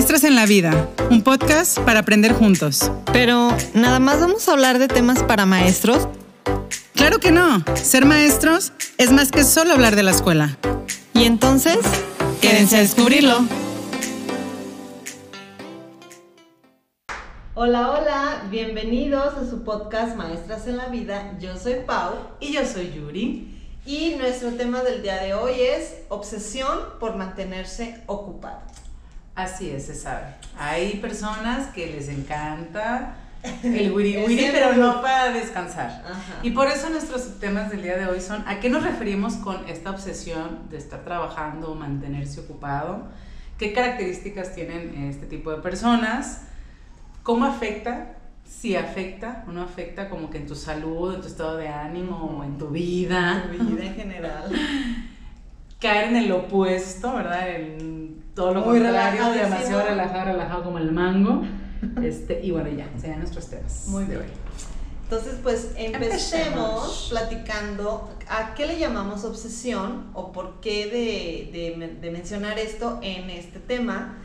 Maestras en la Vida, un podcast para aprender juntos. Pero, ¿nada más vamos a hablar de temas para maestros? Claro que no. Ser maestros es más que solo hablar de la escuela. Y entonces, quédense a descubrirlo. Hola, hola, bienvenidos a su podcast Maestras en la Vida. Yo soy Pau y yo soy Yuri. Y nuestro tema del día de hoy es obsesión por mantenerse ocupado. Así es, se sabe. Hay personas que les encanta el wiri wiri, pero no para descansar. Y por eso nuestros temas del día de hoy son a qué nos referimos con esta obsesión de estar trabajando mantenerse ocupado, qué características tienen este tipo de personas, cómo afecta, si afecta o no afecta como que en tu salud, en tu estado de ánimo en tu vida. En tu vida en general. Caer en el opuesto, ¿verdad? En todo lo contrario, demasiado relajado, relajado como el mango. Este, y bueno, ya, sean nuestros temas. Muy bien. Entonces, pues empecemos, platicando a qué le llamamos obsesión o por qué de, de, de mencionar esto en este tema.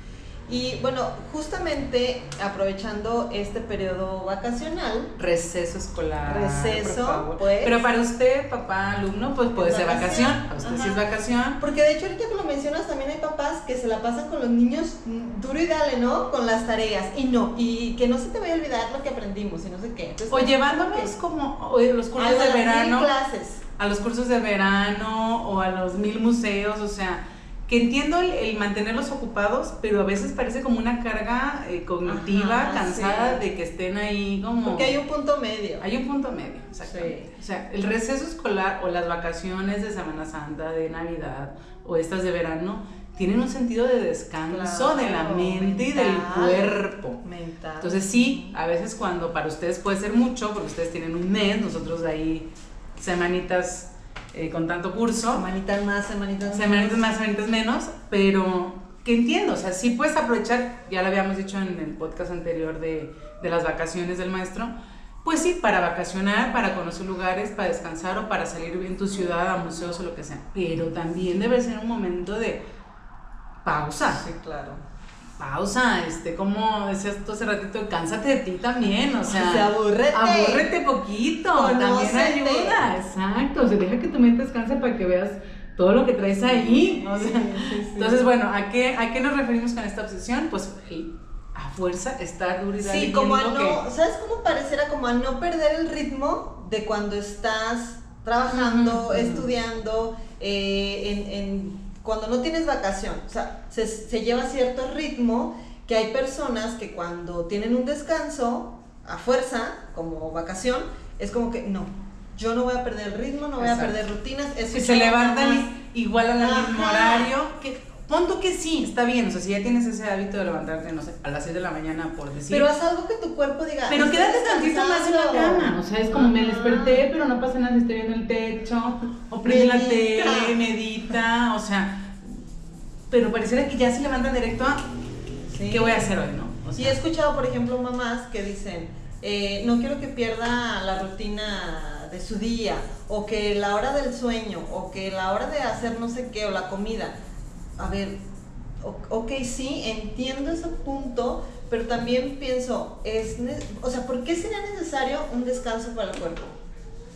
Y bueno, justamente aprovechando este periodo vacacional. Receso escolar. Receso, pues. Pero para usted, papá, alumno, pues puede ser vacación. A usted sí es vacación. Porque de hecho, ahorita que lo mencionas, también hay papás que se la pasan con los niños duro y dale, ¿no? Con las tareas. Y no, y que no se te vaya a olvidar lo que aprendimos y no sé qué. o llevándonos como los cursos de verano. clases. A los cursos de verano o a los mil museos, o sea que entiendo el, mantenerlos ocupados, pero a veces parece como una carga eh, cognitiva, cansada de que estén ahí como... Porque hay un punto medio. Hay un punto medio, exactamente. O sea, el receso escolar o las vacaciones de Semana Santa, de Navidad o estas de verano, tienen un sentido de descanso de la mente y del cuerpo. Mental. Entonces sí, a veces cuando para ustedes puede ser mucho, porque ustedes tienen un mes, nosotros de ahí semanitas eh, con tanto curso. Semanitas más, semanitas menos. Semanitas más, semanitas menos, pero que entiendo, o sea, sí puedes aprovechar, ya lo habíamos dicho en el podcast anterior de, de las vacaciones del maestro, pues sí, para vacacionar, para conocer lugares, para descansar o para salir en tu ciudad a museos o lo que sea, pero también debe ser un momento de pausa. Sí, claro pausa, este, como decías tú hace ratito, cánsate de ti también, o sea, o sea aburrete. Aburrete poquito, también ayuda, exacto, o sea, deja que tu mente descanse para que veas todo lo que traes ahí, o sea, entonces, bueno, ¿a qué, ¿a qué nos referimos con esta obsesión? Pues a fuerza estar duro y Sí, como a no, ¿sabes cómo pareciera? Como a no perder el ritmo de cuando estás trabajando, estudiando, eh, en, en cuando no tienes vacación, o sea, se, se, lleva cierto ritmo que hay personas que cuando tienen un descanso, a fuerza, como vacación, es como que no, yo no voy a perder el ritmo, no voy a perder rutinas. Es si se levantan igual al mismo horario, que Ponto que sí, está bien, o sea, si ya tienes ese hábito de levantarte, no sé, a las 6 de la mañana, por decir. Pero haz algo que tu cuerpo diga. Pero quédate tantito más en la cama, o sea, es como me desperté, pero no pasa nada si estoy viendo el techo, o prende la tele, medita, o sea, pero pareciera que ya se levantan directo a, ¿qué voy a hacer hoy, no? O he escuchado, por ejemplo, mamás que dicen, eh, no quiero que pierda la rutina de su día, o que la hora del sueño, o que la hora de hacer no sé qué, o la comida a ver, ok, sí, entiendo ese punto, pero también pienso, es, o sea, ¿por qué sería necesario un descanso para el cuerpo?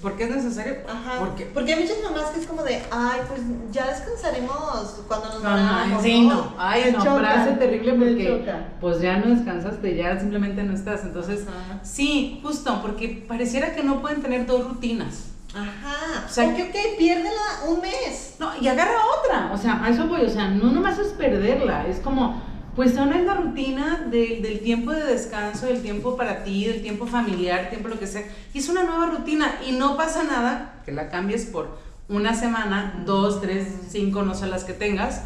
¿Por qué es necesario? Ajá. Porque hay muchas mamás que es como de, ay, pues ya descansaremos cuando nos vayamos. Sí, no. Ay, no, frase terrible porque pues ya no descansaste, ya simplemente no estás. Entonces, sí, justo, porque pareciera que no pueden tener dos rutinas. Ajá. O sea, que, ok, piérdela un mes. No, y agarra otra. O sea, a eso voy. O sea, no nomás es perderla. Es como, pues no es la rutina del tiempo de descanso, del tiempo para ti, del tiempo familiar, tiempo lo que sea. Y es una nueva rutina. Y no pasa nada que la cambies por una semana, dos, tres, cinco, no sé las que tengas.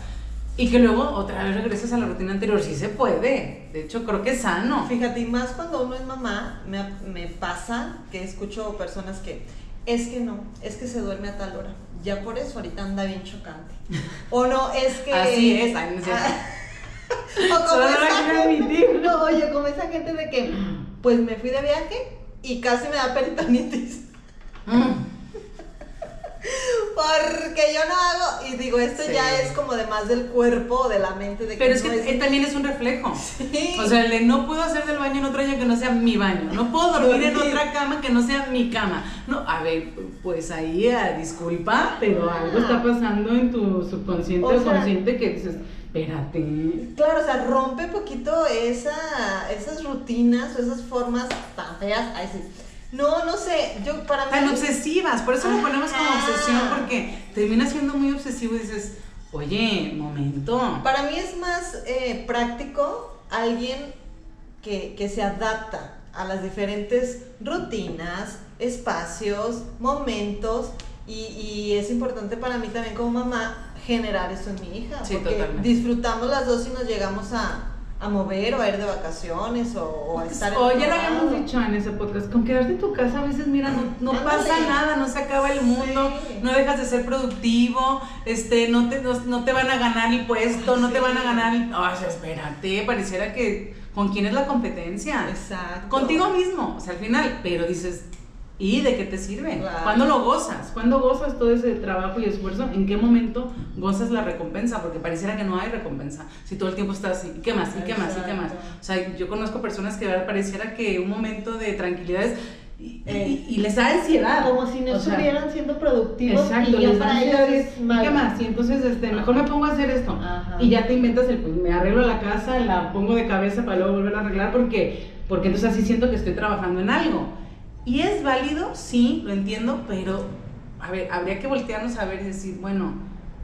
Y que luego otra vez regreses a la rutina anterior. Sí se puede. De hecho, creo que es sano. Fíjate, y más cuando uno es mamá, me, me pasa que escucho personas que es que no, es que se duerme a tal hora. Ya por eso ahorita anda bien chocante. O no, es que. Así es, ay, no o como esa gente, no, oye, como esa gente de que, pues me fui de viaje y casi me da peritonitis. Mm. Porque yo no hago, y digo, esto ya es como de más del cuerpo, de la mente, de que Pero es que también es un reflejo. Sí. O sea, el de no puedo hacer del baño en otro año que no sea mi baño, no puedo dormir en otra cama que no sea mi cama. No, a ver, pues ahí, ah, disculpa, pero algo está pasando en tu subconsciente o, consciente que dices, espérate. Claro, o sea, rompe poquito esa, esas rutinas o esas formas tan feas. Ay, sí no, no sé, yo para mí... Tan obsesivas, por eso lo ponemos como obsesión, porque termina siendo muy obsesivo y dices, oye, momento. Para mí es más eh, práctico alguien que, que se adapta a las diferentes rutinas, espacios, momentos, y, y, es importante para mí también como mamá generar eso en mi hija, sí, porque disfrutamos las dos y nos llegamos a, a mover o a ir de vacaciones o, a estar en ya lo habíamos dicho en ese podcast, con quedarte en tu casa a veces, mira, no, pasa nada, no se acaba el mundo, no dejas de ser productivo, este, no te, no, te van a ganar el puesto, no te van a ganar el... Ay, espérate, pareciera que... ¿Con quién es la competencia? Exacto. Contigo mismo, o sea, al final, pero dices, ¿Y de qué te sirve? ¿Cuándo lo gozas? ¿Cuándo gozas todo ese trabajo y esfuerzo? ¿En qué momento gozas la recompensa? Porque pareciera que no hay recompensa. Si todo el tiempo estás así, ¿y qué más? ¿Y qué más? ¿Y qué más? O sea, yo conozco personas que pareciera que un momento de tranquilidad es... Y, y, les da ansiedad. Como si no estuvieran siendo productivos. Exacto, y les da ansiedad. ¿Y qué más? Y entonces, este, mejor me pongo a hacer esto. Y ya te inventas el, pues me arreglo la casa, la pongo de cabeza para luego volver a arreglar porque, porque entonces así siento que estoy trabajando en algo. Y es válido, sí, lo entiendo, pero a ver, habría que voltearnos a ver y decir, bueno,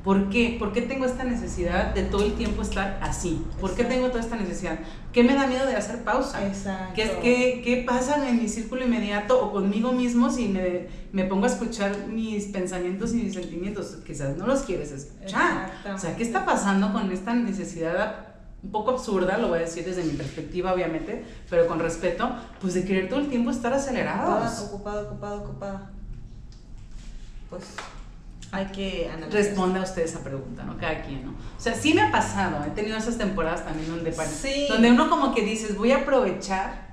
¿por qué? ¿Por qué tengo esta necesidad de todo el tiempo estar así? ¿Por qué tengo toda esta necesidad? ¿Qué me da miedo de hacer pausa? Exacto. ¿Qué, qué, qué pasa en mi círculo inmediato o conmigo mismo si me, me, pongo a escuchar mis pensamientos y mis sentimientos? Quizás no los quieres escuchar. O sea, ¿qué está pasando con esta necesidad un poco absurda, lo voy a decir desde mi perspectiva, obviamente, pero con respeto, pues de querer todo el tiempo estar acelerados. Ocupada, ocupada, ocupada, Pues hay que analizar. Responde a usted esa pregunta, ¿no? Cada quien, ¿no? O sea, sí me ha pasado, he tenido esas temporadas también donde, sí. donde uno como que dices, voy a aprovechar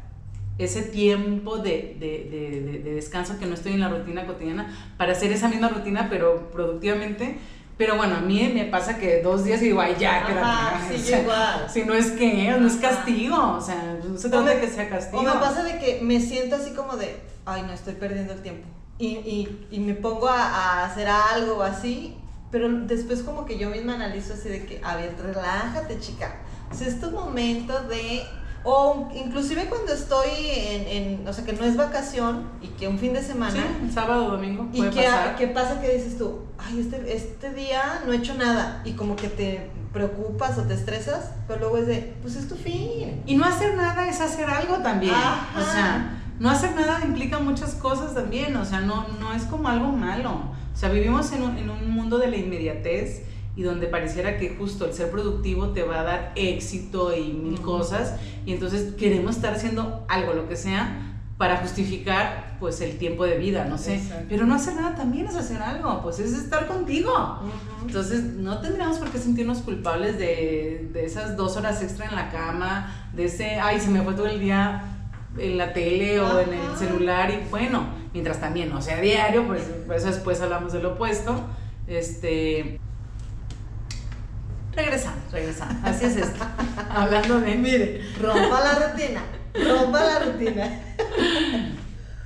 ese tiempo de, de, de, de, descanso que no estoy en la rutina cotidiana para hacer esa misma rutina, pero productivamente pero bueno, a mí me pasa que dos días y digo, ay, ya, quédate. Sí, igual. Si no es que, no es castigo, o sea, no se trata de que sea castigo. O me pasa de que me siento así como de, ay, no, estoy perdiendo el tiempo. Y, y, y me pongo a, a, hacer algo así, pero después como que yo misma analizo así de que, a ver, relájate, chica. O sea, es tu momento de o inclusive cuando estoy en, en, o sea, que no es vacación y que un fin de semana. Sí, sábado, domingo. Y que, ¿qué pasa que dices tú? Ay, este, este día no he hecho nada. Y como que te preocupas o te estresas, pero luego es de, pues es tu fin. Y no hacer nada es hacer algo también. O sea, no hacer nada implica muchas cosas también. O sea, no, no es como algo malo. O sea, vivimos en un, en un mundo de la inmediatez y donde pareciera que justo el ser productivo te va a dar éxito y mil cosas y entonces queremos estar haciendo algo, lo que sea, para justificar pues el tiempo de vida, no sé, pero no hacer nada también es hacer algo, pues es estar contigo. Entonces no tendríamos por qué sentirnos culpables de, de, esas dos horas extra en la cama, de ese, ay, se me fue todo el día en la tele o en el celular y bueno, mientras también no sea diario, pues por eso después hablamos del opuesto, este, Regresando, regresando. Así es esto. Hablando de. Mire, rompa la rutina. Rompa la rutina.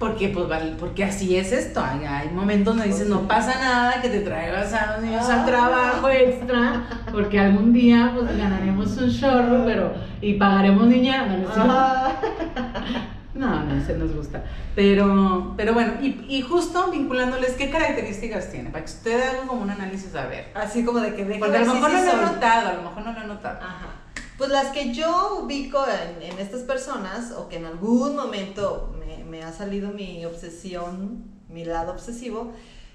Porque, pues, porque así es esto. Hay, momentos donde dices, no pasa nada, que te traigas a los niños al trabajo extra, porque algún día pues ganaremos un chorro, pero, y pagaremos niña. No, no, se nos gusta. Pero, pero bueno, y, y, justo vinculándoles, ¿qué características tiene? Para que usted haga como un análisis a ver. Así como de que Porque a lo mejor no lo he notado, a lo mejor no lo he notado. Ajá. Pues las que yo ubico en, en, estas personas, o que en algún momento me, me ha salido mi obsesión, mi lado obsesivo,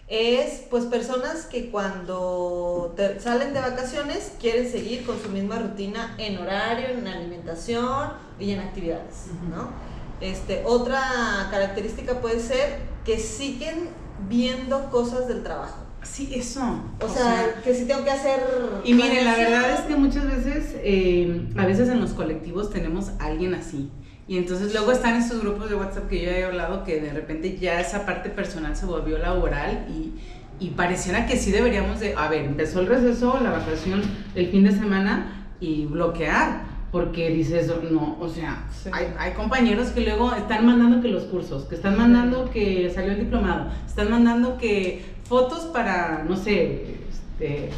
es pues personas que cuando salen de vacaciones quieren seguir con su misma rutina en horario, en alimentación y en actividades, ¿no? Este, otra característica puede ser que siguen viendo cosas del trabajo. Sí, eso. O, sea, que si tengo que hacer... Y miren, la verdad es que muchas veces, eh, a veces en los colectivos tenemos a alguien así. Y entonces luego están estos grupos de WhatsApp que yo he hablado que de repente ya esa parte personal se volvió laboral y, y pareciera que sí deberíamos de, a ver, empezó el receso, la vacación, el fin de semana y bloquear, porque dices, no, o sea, hay, hay, compañeros que luego están mandando que los cursos, que están mandando que salió el diplomado, están mandando que fotos para, no sé, este,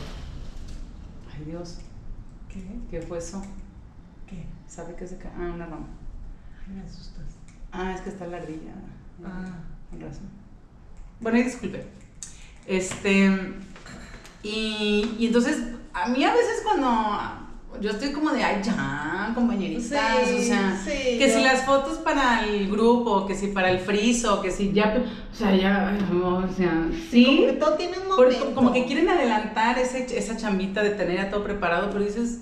ay Dios, ¿qué? ¿Qué fue eso? ¿Qué? ¿Sabe qué se cae? Ah, una rama. Me asustas. Ah, es que está la ardilla. Ah. Con razón. Bueno, y disculpe. Este, y, y, entonces, a mí a veces cuando yo estoy como de, ay, ya, compañeritas, o sea, que si las fotos para el grupo, que si para el friso, que si ya, o sea, ya, o sea, sí. Como que todo tiene un momento. como que quieren adelantar ese, esa chambita de tener ya todo preparado, pero dices,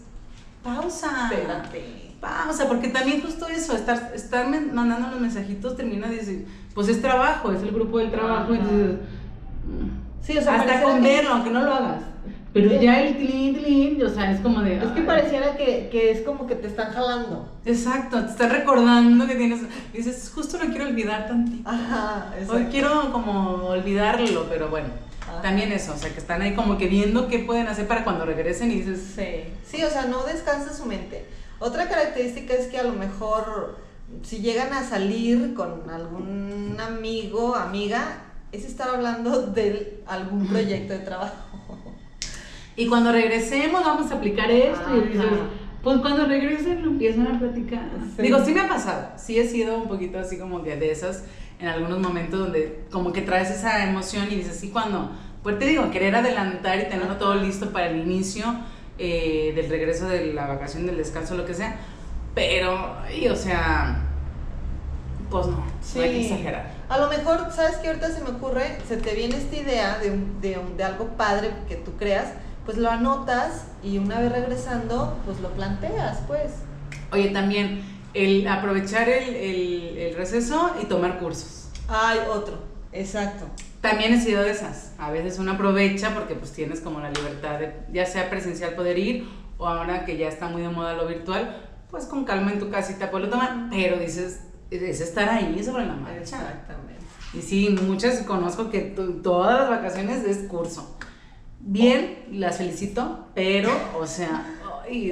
pausa. Espérate. Pausa, porque también justo eso, estar, estar mandando los mensajitos termina de decir, pues es trabajo, es el grupo del trabajo, y dices, Sí, o sea, hasta con verlo, aunque no lo hagas. Pero ya el tilín, tilín, o sea, es como de. Es que pareciera que, que, es como que te están jalando. Exacto, te están recordando que tienes. dices, justo lo quiero olvidar tantito. Ajá, exacto. Hoy quiero como olvidarlo, pero bueno. También eso, o sea, que están ahí como que viendo qué pueden hacer para cuando regresen y dices. Sí, sí, o sea, no descansa su mente. Otra característica es que a lo mejor si llegan a salir con algún amigo, amiga, es estar hablando de algún proyecto de trabajo. Y cuando regresemos vamos a aplicar esto y dices, pues cuando regresen lo empiezan a platicar. Digo, sí me ha pasado, sí he sido un poquito así como que de esas en algunos momentos donde como que traes esa emoción y dices, sí, cuando, pues te digo, querer adelantar y tenerlo todo listo para el inicio eh, del regreso de la vacación, del descanso, lo que sea, pero, y, o sea, pues no, no hay que exagerar. A lo mejor, ¿sabes qué? Ahorita se me ocurre, se te viene esta idea de, de, de algo padre que tú creas, pues lo anotas y una vez regresando, pues lo planteas, pues. Oye, también el aprovechar el, el, el receso y tomar cursos. Hay otro, exacto. También he sido de esas. A veces uno aprovecha porque pues tienes como la libertad de, ya sea presencial poder ir o ahora que ya está muy de moda lo virtual, pues con calma en tu casita puedes tomar, pero dices, es estar ahí sobre la marcha. Exactamente. Y sí, muchas conozco que todas las vacaciones es curso. Bien, las felicito, pero, o sea...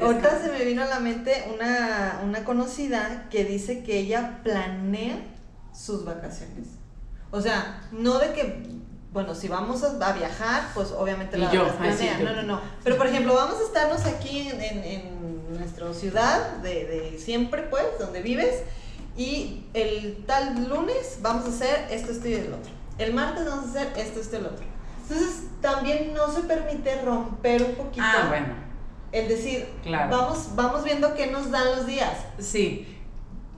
Ahorita se me vino a la mente una, una conocida que dice que ella planea sus vacaciones. O sea, no de que, bueno, si vamos a, viajar, pues obviamente la, yo, planea. no, no, no. Pero por ejemplo, vamos a estarnos aquí en, en, en nuestra ciudad de, de siempre, pues, donde vives y el tal lunes vamos a hacer esto, esto y el otro. El martes vamos a hacer esto, esto y el otro. Entonces también no se permite romper un poquito. Ah, bueno. El decir, vamos, vamos viendo qué nos dan los días. Sí.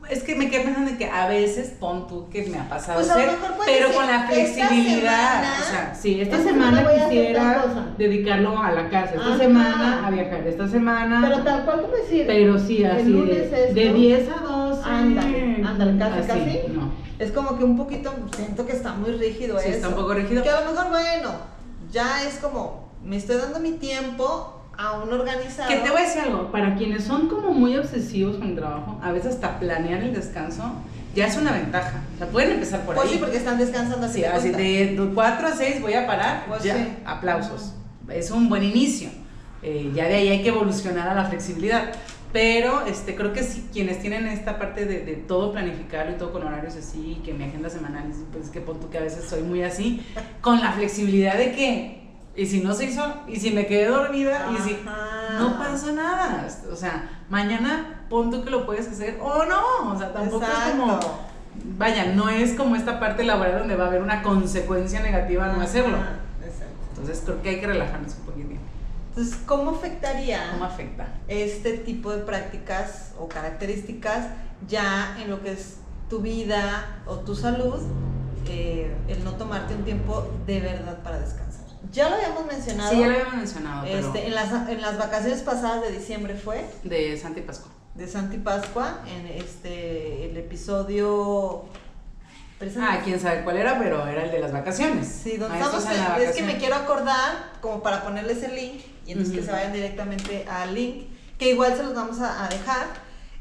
Es que me quedé pensando que a veces pon tú que me ha pasado pues hacer, pero con la flexibilidad. o sea, sí, esta, semana, quisiera dedicarlo a la casa, esta semana a viajar, esta semana. Pero tal cual como decir. Pero sí, así. de, de 10 a 12. Ándale, ándale, casi, casi. No. Es como que un poquito, siento que está muy rígido sí, está un poco rígido. Que a lo mejor, bueno, ya es como, me estoy dando mi tiempo a un organizado. Que te voy a decir algo, para quienes son como muy obsesivos con el trabajo, a veces hasta planear el descanso ya es una ventaja. O sea, pueden empezar por pues ahí. sí, porque están descansando así. Sí, así de 4 a 6 voy a parar, pues ya, sí. aplausos. Es un buen inicio. Eh, ya de ahí hay que evolucionar a la flexibilidad. Pero este, creo que sí, quienes tienen esta parte de, de todo planificarlo y todo con horarios así, que mi agenda semanal, pues que punto que a veces soy muy así, con la flexibilidad de que y si no se hizo, y si me quedé dormida, y si no pasa nada. O sea, mañana pon tú que lo puedes hacer o no. O sea, tampoco es como. Vaya, no es como esta parte laboral donde va a haber una consecuencia negativa no hacerlo. Exacto. Entonces creo que hay que relajarnos un poquito. Entonces, ¿cómo afectaría ¿Cómo afecta? este tipo de prácticas o características ya en lo que es tu vida o tu salud, eh, el no tomarte un tiempo de verdad para descansar? Ya lo habíamos mencionado. Sí, ya lo habíamos mencionado. Este, en, las, en las vacaciones pasadas de diciembre fue. De Santa y Pascua. De Santa y Pascua, en este, el episodio. Ah, quién sabe cuál era, pero era el de las vacaciones. Sí, donde estamos. En, es que me quiero acordar, como para ponerles el link, y entonces que se vayan directamente al link, que igual se los vamos a, a dejar.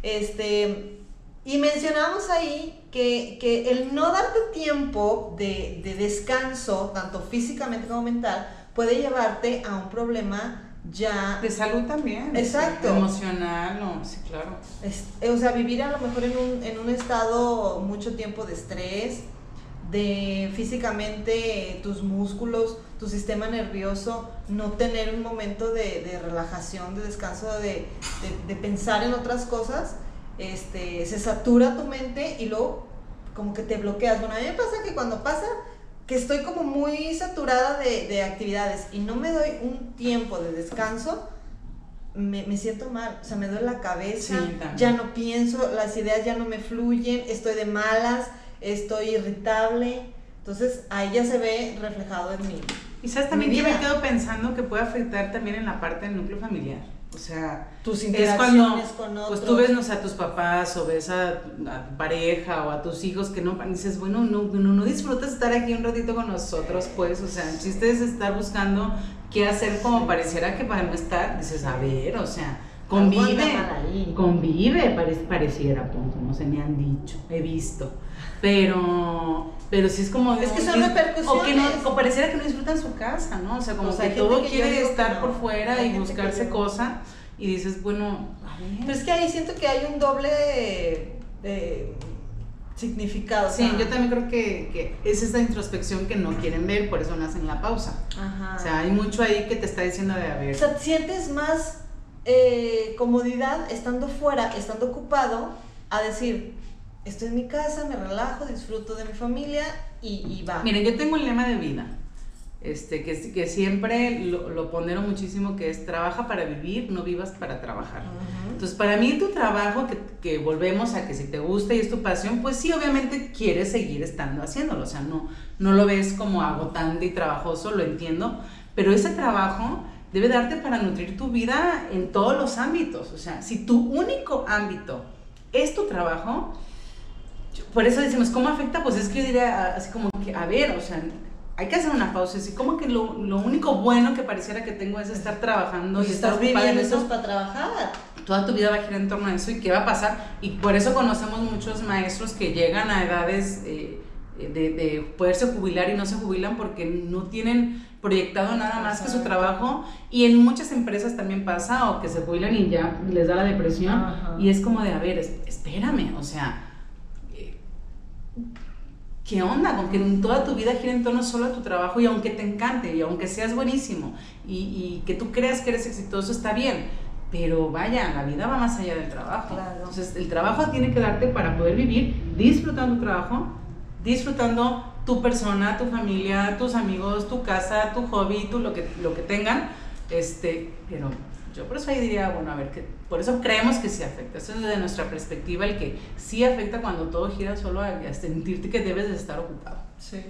Este, Y mencionamos ahí que, que, el no darte tiempo de, de descanso, tanto físicamente como mental, puede llevarte a un problema ya... De salud también. Exacto. emocional, no, sí, claro. Eh, o sea, vivir a lo mejor en un, en un estado mucho tiempo de estrés, de físicamente tus músculos, tu sistema nervioso, no tener un momento de, de relajación, de descanso, de, de, pensar en otras cosas, este, se satura tu mente y luego como que te bloqueas. Bueno, a mí me pasa que cuando pasa que estoy como muy saturada de, de actividades y no me doy un tiempo de descanso, me, me, siento mal, o sea, me duele la cabeza, ya no pienso, las ideas ya no me fluyen, estoy de malas, estoy irritable, entonces ahí ya se ve reflejado en mí. Y sabes también que me quedo pensando que puede afectar también en la parte del núcleo familiar. O sea, tus interacciones con otros. Pues tú ves, no sé, a tus papás o ves a, tu pareja o a tus hijos que no, dices, bueno, no, no, no disfrutas estar aquí un ratito con nosotros, pues, o sea, el chiste es estar buscando qué hacer como pareciera que para no estar, dices, a ver, o sea, convive, convive, pareciera, punto, no se me han dicho, he visto, pero, pero sí es como... Es que son repercusiones. O que no, pareciera que no disfrutan su casa, ¿no? O sea, como que todo quiere estar por fuera y buscarse cosa y dices, bueno, a ver. Pero es que ahí siento que hay un doble... Eh, significado. Sí, yo también creo que, que, es esa introspección que no quieren ver, por eso no hacen la pausa. Ajá. O sea, hay mucho ahí que te está diciendo de a ver. O sea, sientes más eh, comodidad estando fuera, estando ocupado, a decir, estoy en mi casa, me relajo, disfruto de mi familia y, va. Miren, yo tengo un lema de vida, este, que, que siempre lo, lo pondero muchísimo, que es trabaja para vivir, no vivas para trabajar. Entonces, para mí tu trabajo, que, que, volvemos a que si te gusta y es tu pasión, pues sí, obviamente quieres seguir estando haciéndolo, o sea, no, no lo ves como agotante y trabajoso, lo entiendo, pero ese trabajo debe darte para nutrir tu vida en todos los ámbitos. O sea, si tu único ámbito es tu trabajo, por eso decimos, ¿cómo afecta? Pues es que yo diría así como que, a ver, o sea, hay que hacer una pausa. Así como que lo, lo único bueno que pareciera que tengo es estar trabajando y, estar viviendo eso es para trabajar. Toda tu vida va a girar en torno a eso y qué va a pasar. Y por eso conocemos muchos maestros que llegan a edades eh, de, de poderse jubilar y no se jubilan porque no tienen proyectado nada más que su trabajo y en muchas empresas también pasa o que se jubilan y ya les da la depresión y es como de, a ver, espérame, o sea, ¿qué onda? Con que toda tu vida gira en torno solo a tu trabajo y aunque te encante y aunque seas buenísimo y, y que tú creas que eres exitoso, está bien, pero vaya, la vida va más allá del trabajo. Entonces, el trabajo tiene que darte para poder vivir disfrutando tu trabajo, disfrutando tu persona, tu familia, tus amigos, tu casa, tu hobby, tu lo que, lo que tengan, este, pero yo por eso ahí diría, bueno, a ver, que por eso creemos que sí afecta. Eso es desde nuestra perspectiva el que sí afecta cuando todo gira solo a, sentirte que debes de estar ocupado. Sí.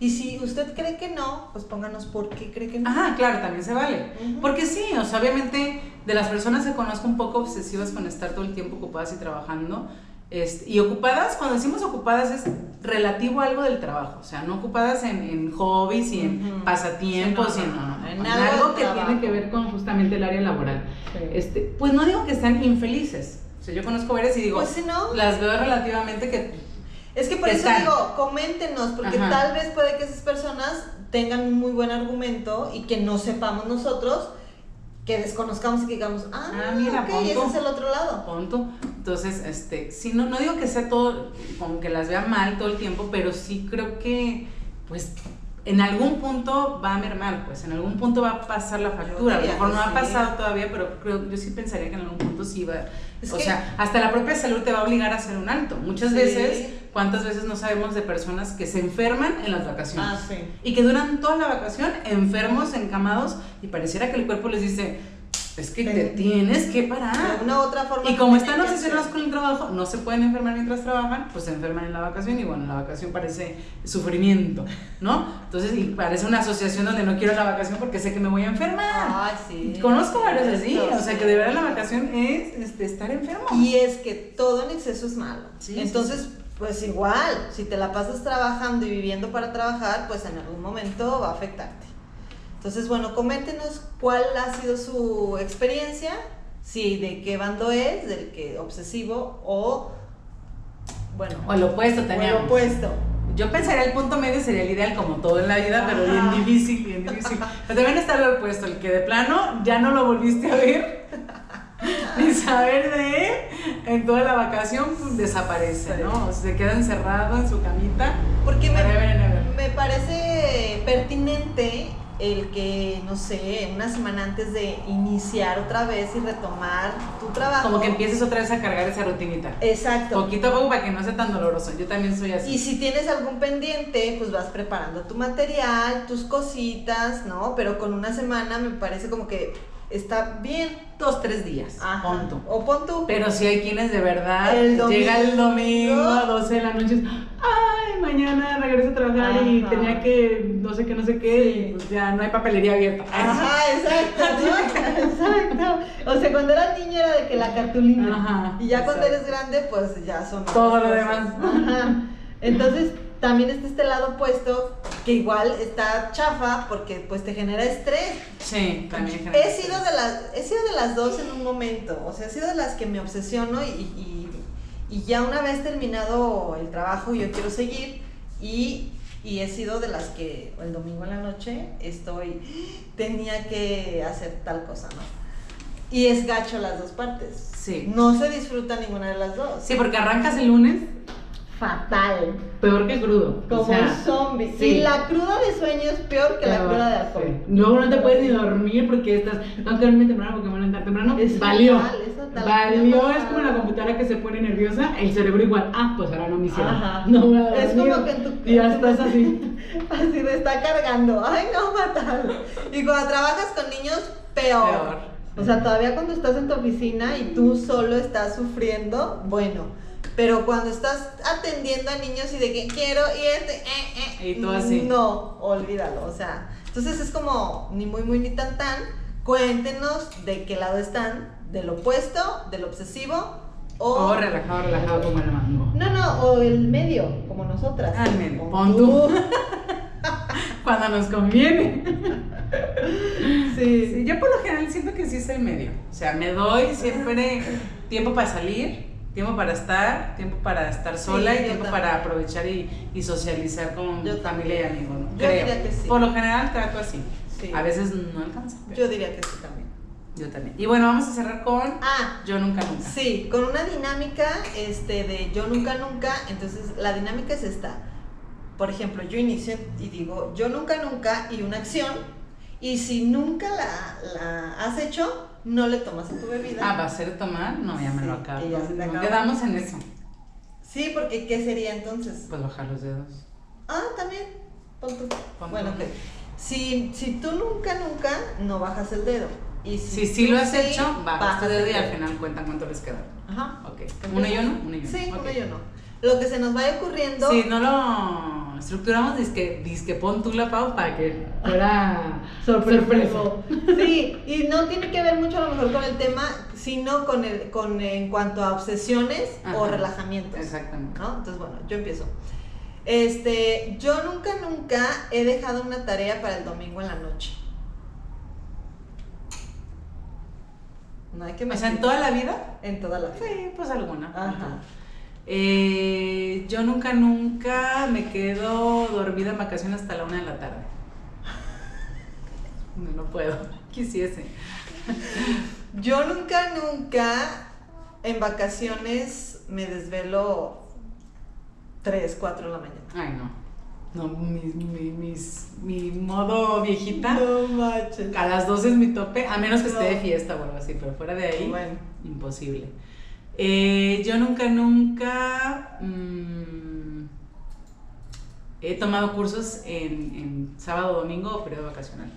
Y si usted cree que no, pues pónganos por qué cree que no. Ajá, claro, también se vale. Porque sí, o sea, obviamente de las personas que conozco un poco obsesivas con estar todo el tiempo ocupadas y trabajando, este, y ocupadas, cuando decimos ocupadas es relativo a algo del trabajo, o sea, no ocupadas en, en hobbies y en pasatiempos, y en, algo que tiene que ver con justamente el área laboral. Este, pues no digo que sean infelices, o sea, yo conozco varias y digo, pues las veo relativamente que... Es que por eso digo, coméntenos, porque tal vez puede que esas personas tengan un muy buen argumento y que no sepamos nosotros que desconozcamos y que digamos, ah, ah mira, ese es el otro lado. Punto. Entonces, este, sí, no, no digo que sea todo, como que las vea mal todo el tiempo, pero sí creo que, pues, en algún punto va a mermar, pues, en algún punto va a pasar la factura. A lo mejor no ha pasado todavía, pero creo, yo sí pensaría que en algún punto sí va. o sea, hasta la propia salud te va a obligar a hacer un alto. Muchas veces, ¿cuántas veces no sabemos de personas que se enferman en las vacaciones? Ah, sí. Y que duran toda la vacación enfermos, encamados, y pareciera que el cuerpo les dice, es que te tienes que parar. De una u otra forma. Y como están obsesionados con el trabajo, no se pueden enfermar mientras trabajan, pues se enferman en la vacación y bueno, la vacación parece sufrimiento, ¿no? Entonces, y parece una asociación donde no quiero la vacación porque sé que me voy a enfermar. Ay, sí. Conozco varios así, o sea, que de verdad la vacación es este, estar enfermo. Y es que todo en exceso es malo. Entonces, pues igual, si te la pasas trabajando y viviendo para trabajar, pues en algún momento va a afectarte. Entonces, bueno, coméntenos cuál ha sido su experiencia, si de qué bando es, del que obsesivo o bueno. O lo opuesto también. O lo opuesto. Yo pensaría el punto medio sería el ideal como todo en la vida, pero bien difícil, bien difícil. Pero también está lo opuesto, el que de plano ya no lo volviste a ver, ni saber de él, en toda la vacación pues, desaparece, ¿no? O sea, se queda encerrado en su camita. Porque me, me parece pertinente el que, no sé, una semana antes de iniciar otra vez y retomar tu trabajo. Como que empieces otra vez a cargar esa rutinita. Exacto. Poquito a poco para que no sea tan doloroso. Yo también soy así. Y si tienes algún pendiente, pues vas preparando tu material, tus cositas, ¿no? Pero con una semana me parece como que está bien. Dos, tres días. Ajá. O pon tú. Pero si hay quienes de verdad llega el domingo a 12 de la noche, ay, mañana regreso a trabajar y tenía que no sé qué, no sé qué, y pues ya no hay papelería abierta. Ajá, exacto, exacto. O sea, cuando era niño era de que la cartulina. Ajá. Y ya cuando eres grande, pues ya son. Todo lo demás. Ajá. Entonces, también está este lado opuesto que igual está chafa porque pues te genera estrés. Sí, también genera he sido de las He sido de las dos en un momento, o sea, he sido de las que me obsesiono y, y, ya una vez terminado el trabajo yo quiero seguir y, y he sido de las que el domingo en la noche estoy, tenía que hacer tal cosa, ¿no? Y es gacho las dos partes. Sí. No se disfruta ninguna de las dos. Sí, porque arrancas el lunes fatal. Peor que crudo. Como un zombie. Sí. Y la cruda de sueño es peor que la cruda de alcohol. Sí. Luego no te puedes ni dormir porque estás, no que dormir temprano porque me van a entrar temprano. Es valió. valió, es como la computadora que se pone nerviosa, el cerebro igual, ah, pues ahora no me hicieron. Ajá. No voy a Es como que en tu Y ya estás así. así te está cargando. Ay, no, matar. Y cuando trabajas con niños, peor. peor. O sea, todavía cuando estás en tu oficina y tú solo estás sufriendo, bueno pero cuando estás atendiendo a niños y de que quiero y este, eh, eh, y tú así. No, olvídalo. O sea, entonces es como ni muy, muy, ni tan, tan. Cuéntenos de qué lado están, del opuesto, del obsesivo o. O relajado, relajado como el mango. No, no, o el medio, como nosotras. Al medio. Pon tú. Cuando nos conviene. Sí. sí. Yo por lo general siento que sí es el medio. O sea, me doy siempre tiempo para salir tiempo para estar, tiempo para estar sola y tiempo para aprovechar y, y socializar con familia y amigos. ¿no? Yo diría que sí. Por lo general trato así. A veces no alcanza. Yo diría que sí también. Yo también. Y bueno, vamos a cerrar con ah, Yo Nunca Nunca. Sí, con una dinámica este, de Yo Nunca Nunca. Entonces, la dinámica es esta. Por ejemplo, yo inicio y digo Yo Nunca Nunca y una acción. Y si nunca la, la has hecho, no le tomas a tu bebida. Ah, ¿va a ser tomar? No, ya me lo acabo. No, quedamos en eso. Sí, porque ¿qué sería entonces? Pues bajar los dedos. Ah, también. bueno, Si, si tú nunca, nunca no bajas el dedo. Y si, sí lo has hecho, bajas tu dedo y al final cuentan cuánto les queda. Ajá. Ok. ¿Uno y uno? Uno y uno. Sí, uno y uno. Lo que se nos vaya ocurriendo. Sí, no lo estructuramos disque, disque pon tú la pausa para que fuera sorpresa. Sí, y no tiene que ver mucho a lo mejor con el tema, sino con el, con en cuanto a obsesiones o relajamientos. Exactamente. ¿no? Entonces, bueno, yo empiezo. Este, yo nunca, nunca he dejado una tarea para el domingo en la noche. No hay que O sea, ¿en toda la vida? En toda la vida. Sí, pues alguna. Ajá. Eh, yo nunca, nunca me quedo dormida en vacaciones hasta la una de la tarde. No, no puedo, quisiese. Yo nunca, nunca en vacaciones me desvelo 3, 4 de la mañana. Ay, no. No, mi, mi, mi modo viejita. No manches. A las 12 es mi tope, a menos que esté de fiesta o algo así, pero fuera de ahí, bueno. imposible. Eh, yo nunca, nunca mm, he tomado cursos en, en sábado, domingo o periodo vacacional.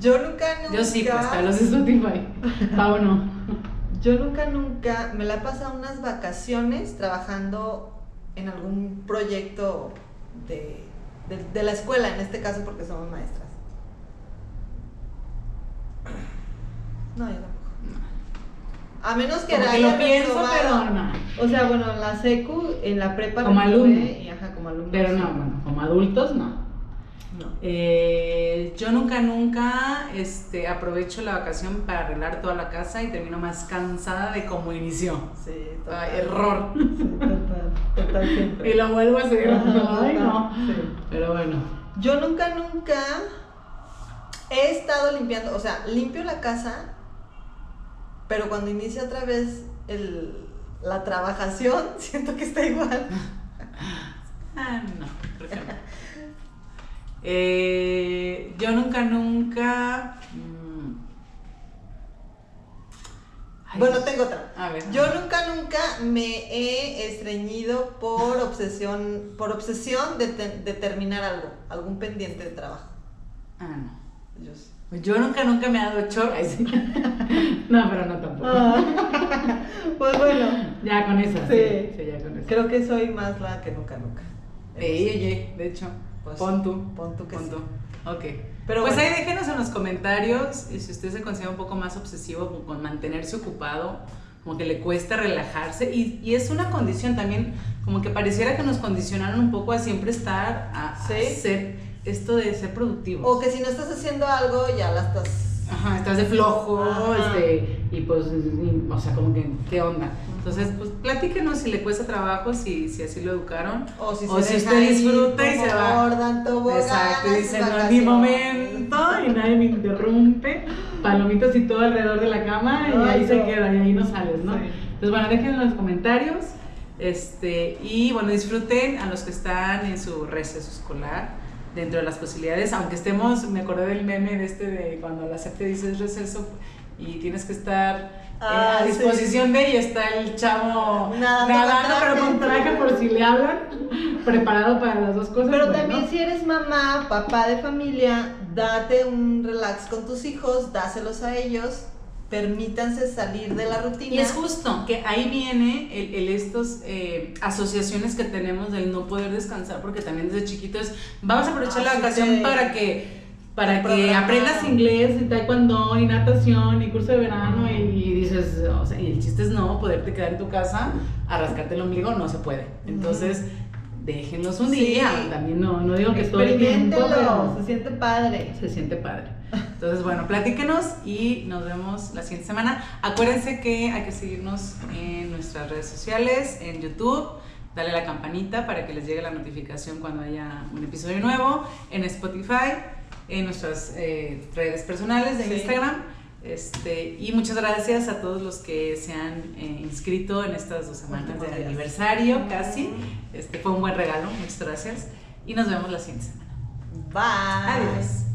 Yo nunca, nunca. Yo sí, pues para los Spotify. Pau no. Yo nunca, nunca me la he pasado unas vacaciones trabajando en algún proyecto de, de, de la escuela, en este caso porque somos maestras. No, yo tampoco. A menos que era. lo pienso, pero no. O sea, bueno, en la secu, en la prepa. Como alumno. Y, ajá, como alumno. Pero no, bueno, como adultos no. Eh, yo nunca, nunca este, aprovecho la vacación para arreglar toda la casa y termino más cansada de cómo inició. Sí, total. error. total, total Y lo vuelvo a hacer. Ay, no. Pero bueno. Yo nunca, nunca he estado limpiando, o sea, limpio la casa, pero cuando inicia otra vez el, la trabajación, siento que está igual. ah, no, creo que no. Eh, yo nunca, nunca. Mm, bueno, tengo otra. A ver. Yo nunca, nunca me he estreñido por obsesión, por obsesión de, de terminar algo, algún pendiente de trabajo. Ah, no. Yo Pues yo nunca, nunca me he dado chorro. no, pero no tampoco. Ah. pues bueno. Ya con eso. Sí. sí. ya con eso. Creo que soy más la que nunca, nunca. Ey, oye, de hecho. Pues, pon tú. Pon tú que pon tú. Ok. Pero pues ahí déjenos en los comentarios y si usted se considera un poco más obsesivo con mantenerse ocupado, como que le cuesta relajarse y, y, es una condición también, como que pareciera que nos condicionaron un poco a siempre estar, a, ser esto de ser productivos. O que si no estás haciendo algo ya la estás... Ajá, estás de flojo, este, y pues, o sea, como que, ¿qué onda? Entonces, pues platíquenos si le cuesta trabajo, si, si así lo educaron. O si, usted disfruta y se va. Exacto, y dice, no es mi momento y nadie me interrumpe. Palomitas y todo alrededor de la cama y ahí se queda y ahí no sales, ¿no? Entonces, bueno, déjenlo en los comentarios. Este, y bueno, disfruten a los que están en su receso escolar dentro de las posibilidades, aunque estemos, me acordé del meme de este de cuando la SEP te dice receso y tienes que estar a ah, disposición de y está el chavo nadando, pero con traje por si le hablan, preparado para las dos cosas. Pero también si eres mamá, papá de familia, date un relax con tus hijos, dáselos a ellos, permítanse salir de la rutina. Y es justo que ahí viene el, el estos eh, asociaciones que tenemos del no poder descansar, porque también desde chiquitos vamos a aprovechar la vacación para que para que aprendas inglés y taekwondo y natación y curso de verano y, dices, o sea, y el chiste es no, poderte quedar en tu casa a rascarte el ombligo, no se puede. Entonces, déjenlos un día, también no, no digo que todo el tiempo, se siente padre. Se siente padre. Entonces, bueno, platíquenos y nos vemos la siguiente semana. Acuérdense que hay que seguirnos en nuestras redes sociales, en YouTube dale a la campanita para que les llegue la notificación cuando haya un episodio nuevo, en Spotify en nuestras eh, redes personales de Instagram. Este, y muchas gracias a todos los que se han eh, inscrito en estas dos semanas de aniversario casi. Este fue un buen regalo, muchas gracias. Y nos vemos la siguiente semana. Bye. Adiós.